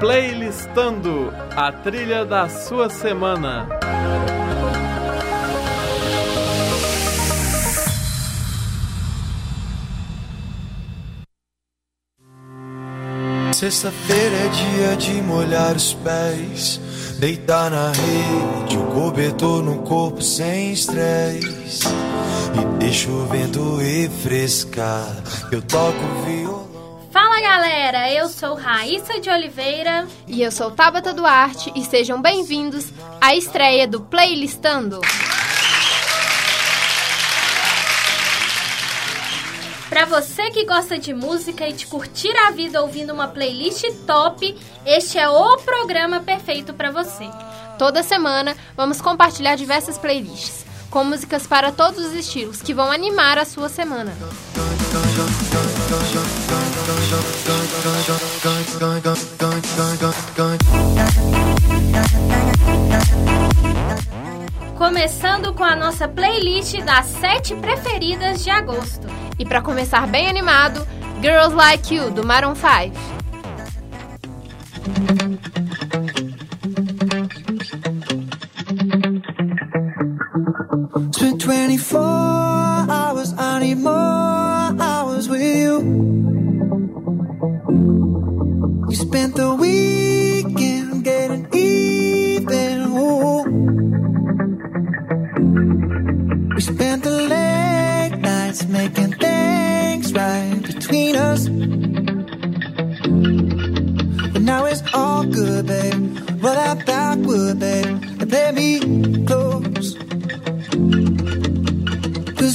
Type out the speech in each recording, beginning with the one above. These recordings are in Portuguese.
Playlistando a trilha da sua semana. Sexta-feira é dia de molhar os pés, deitar na rede, o cobertor no corpo sem estresse. E deixa o vento refrescar, eu toco violão. Galera, eu sou Raíssa de Oliveira e eu sou Tabata Duarte e sejam bem-vindos à estreia do Playlistando. Para você que gosta de música e de curtir a vida ouvindo uma playlist top, este é o programa perfeito para você. Toda semana vamos compartilhar diversas playlists com músicas para todos os estilos que vão animar a sua semana. Começando com a nossa playlist das sete preferidas de agosto. E para começar bem animado, Girls Like You, do Maroon 5. Spent 24 hours, I need more hours with you. You spent the weekend getting even. Ooh. We spent the late nights making things right between us. But now it's all good, babe. Roll that backward, babe, and play me close.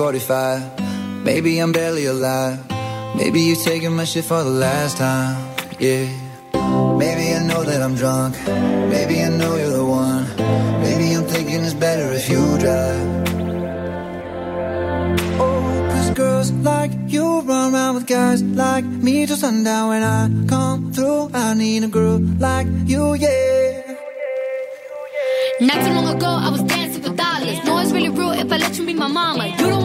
45. Maybe I'm barely alive. Maybe you're taking my shit for the last time. Yeah. Maybe I know that I'm drunk. Maybe I know you're the one. Maybe I'm thinking it's better if you drive. Oh, cause girls like you run around with guys like me till sundown. When I come through, I need a girl like you, yeah. Not too long ago, I was dancing for dollars. No, it's really real if I let you be my mama. You don't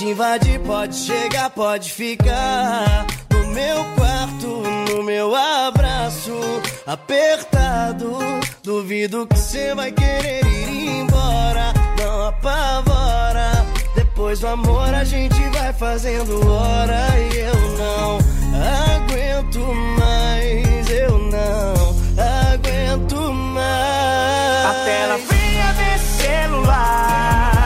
Pode invadir, pode chegar, pode ficar. No meu quarto, no meu abraço. Apertado, duvido que você vai querer ir embora. Não apavora. Depois do amor a gente vai fazendo hora e eu não aguento mais, eu não aguento mais. A tela fria desse celular.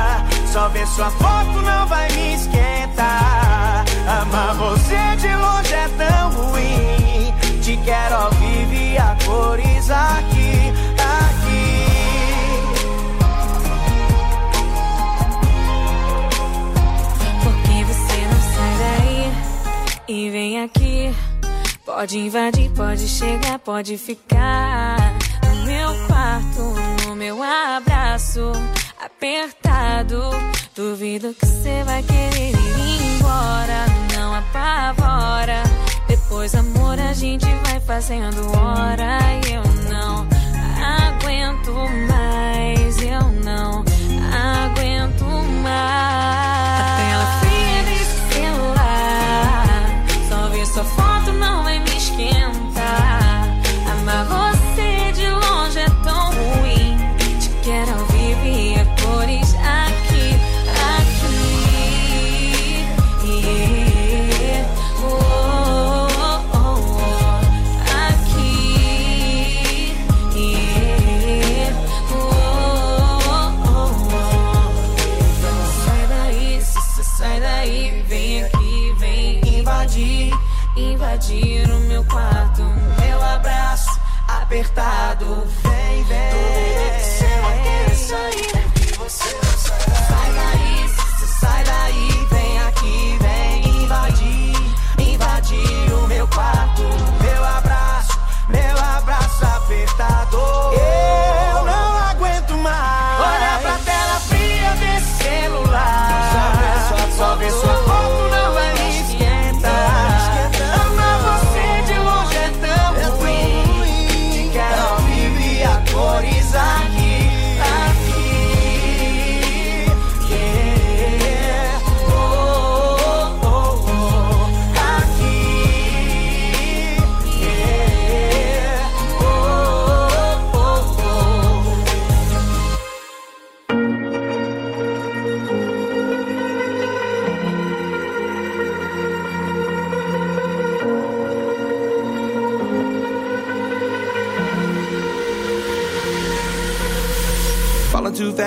Ver sua foto não vai me esquentar. Amar você de longe é tão ruim. Te quero ao e a cores aqui, aqui. Porque você não sai daí e vem aqui. Pode invadir, pode chegar, pode ficar no meu quarto, no meu abraço apertado. Duvido que você vai querer ir embora, não apavora. Depois, amor, a gente vai fazendo hora e eu não aguento mais,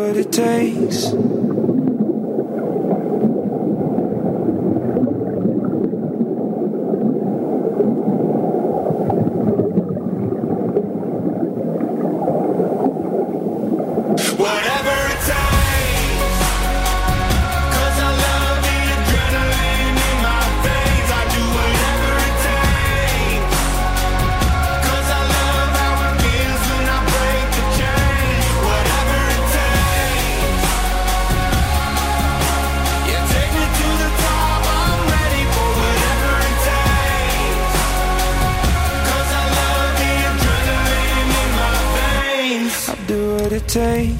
What it takes. take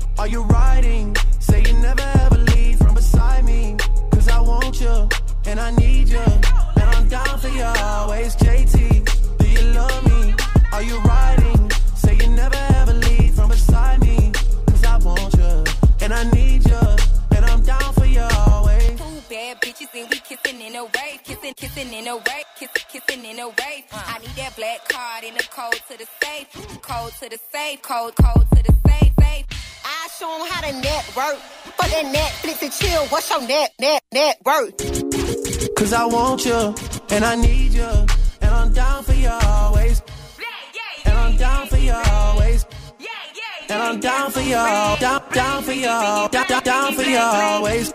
Are you riding? Say you never ever leave from beside me. Cause I want you, and I need you. And I'm down for you always, JT. Do you love me? Are you riding? Say you never ever leave from beside me. Cause I want you, and I need you. And I'm down for you always. Two bad bitches and we kissing in a wave, kissing, kissing in a wave, kissing, kissing in a wave. I need that black card in the code to the safe, code to the safe, code, code to the safe, safe. I show 'em how to network. For that Netflix and chill, what's your net, net, net worth? Cause I want you, and I need you, and I'm down for you always. And I'm down for you always. And I'm down for you, down, down for you, down, down, down for you always.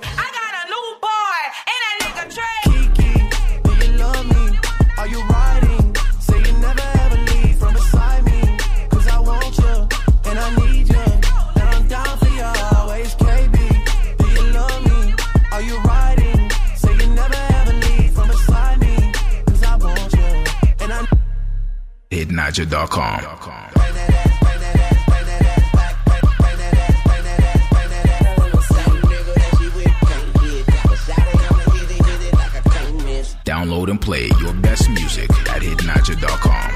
Download and play your best music at hitnaja.com.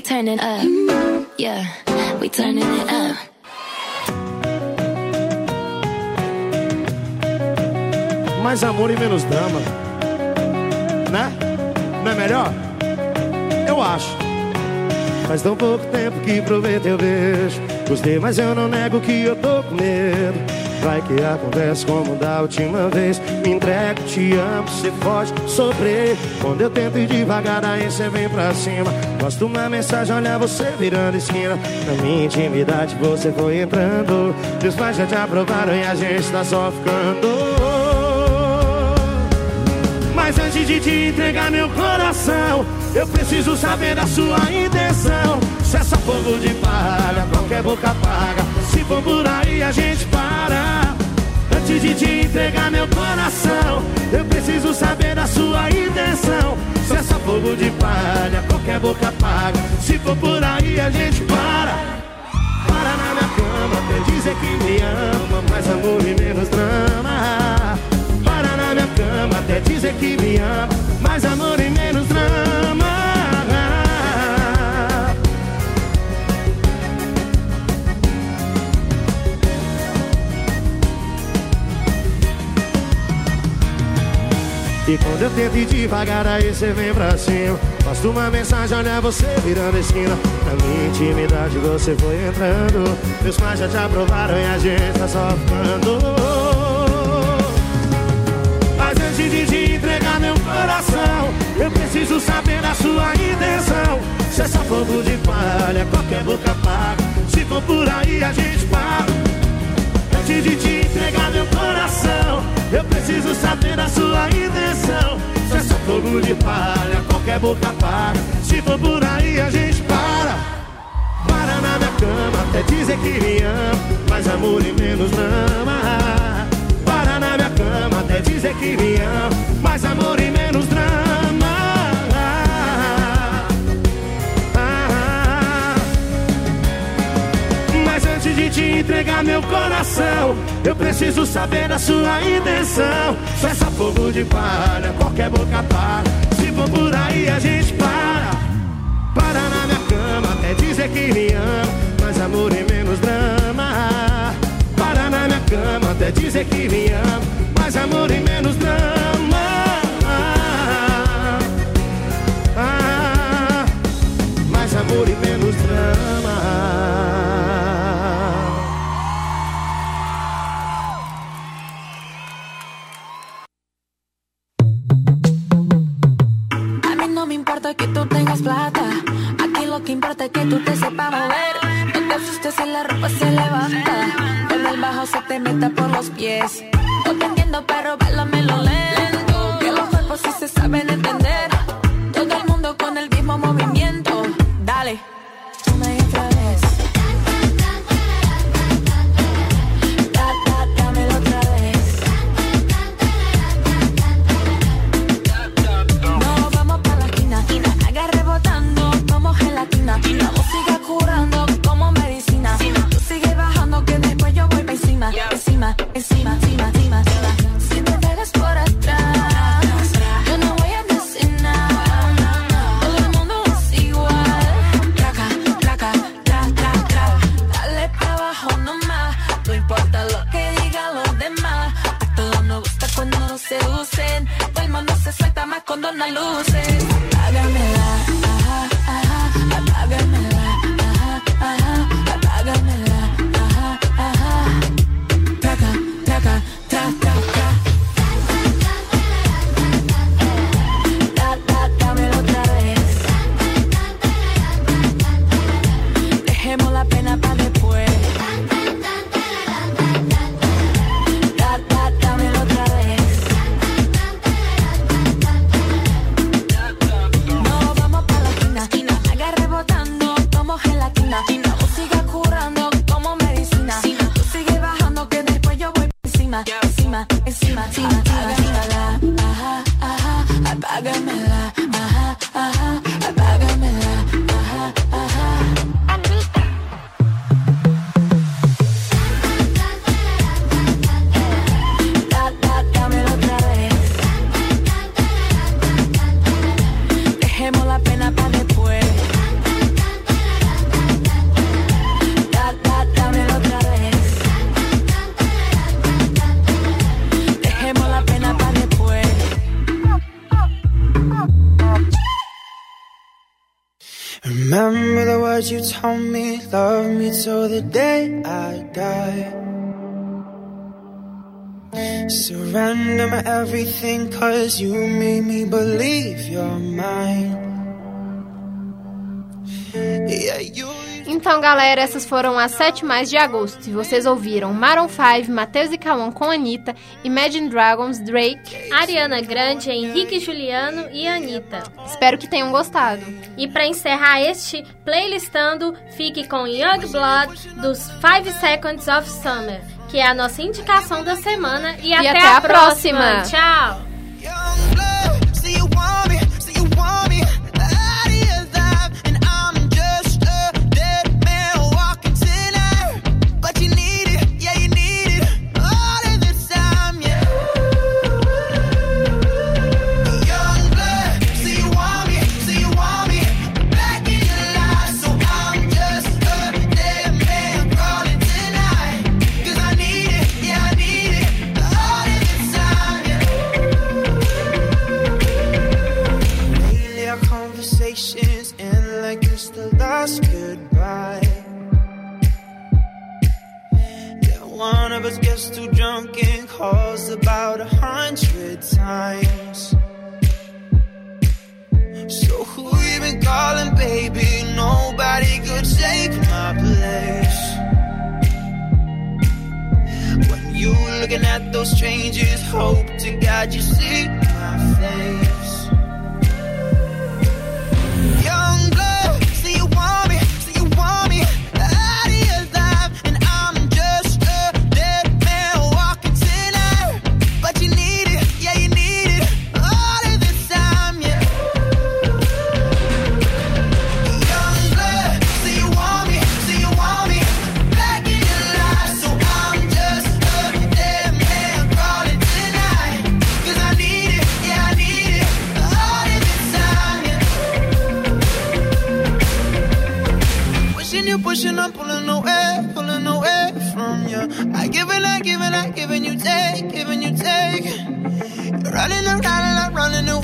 We turn it up. Yeah, we turning it up. Mais amor e menos drama. Né? Não é melhor? Eu acho. Faz tão pouco tempo que provei teu beijo. Gostei, mas eu não nego que eu tô com medo. Vai que acontece como da última vez. Me entrego, te amo, você pode sofrer. Quando eu tento ir devagar, aí você vem pra cima. Gosto uma mensagem, olha você virando esquina. Na minha intimidade você foi entrando. Meus pais já te aprovaram e a gente tá só ficando. Mas antes de te entregar meu coração, eu preciso saber da sua intenção. Se é só fogo de palha, qualquer boca paga. For por aí, a gente para. Antes de te entregar meu coração, eu preciso saber da sua intenção. Se é só fogo de palha, qualquer boca paga. Se for por aí, a gente para. Para na minha cama, até dizer que me ama, mais amor e menos drama. Para na minha cama, até dizer que me ama, mais amor e menos drama. E quando eu tento ir devagar, aí você vem pra cima. Posto uma mensagem, olha você virando esquina. Na minha intimidade você foi entrando. Meus pais já te aprovaram e a gente tá só ficando. Mas antes de te entregar meu coração, eu preciso saber a sua intenção. Se é só fogo de palha, qualquer boca paga. Se for por aí, a gente para. Antes de te entregar meu coração, eu preciso saber a sua intenção. Se é só fogo de palha, qualquer boca para. Se for por aí, a gente para. Para na minha cama até dizer que me ama, mas amor e menos drama. Coração, eu preciso saber da sua intenção. Só essa fogo de palha, qualquer boca para. Se for por aí a gente para. Para na minha cama até dizer que me ama, mas amor e menos drama. Para na minha cama até dizer que me ama, mais amor e menos drama. Ah, mais amor e menos drama. Aquí lo que importa es que tú te sepas mover. No te asustes si la ropa se levanta. Cuando el bajo se te meta por los pies. No te entiendo, pero lo lento. con las luces. Hágame told me, love me till the day I die. Surrender my everything, cause you made me believe you're mine. Yeah, you. Então, galera, essas foram as sete mais de agosto. E vocês ouviram Maroon 5, Matheus e Cauã com Anitta, Imagine Dragons, Drake, Ariana Grande, Henrique Juliano e Anitta. Espero que tenham gostado. E para encerrar este playlistando, fique com Young Blood dos 5 Seconds of Summer, que é a nossa indicação da semana. E, até, até a, a próxima. Tchau! Last goodbye. Yeah, one of us gets too drunk and calls about a hundred times. So who you been calling, baby? Nobody could take my place. When you looking at those strangers, hope to God you see my face. pushing, I'm pulling away, pulling away from you. I give and I give and I give and you take, give and you take. You're running, I'm running, I'm running away.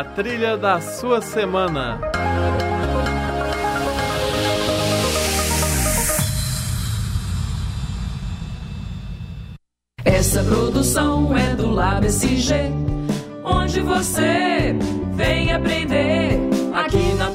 a trilha da sua semana. Essa produção é do LabSG, onde você vem aprender aqui na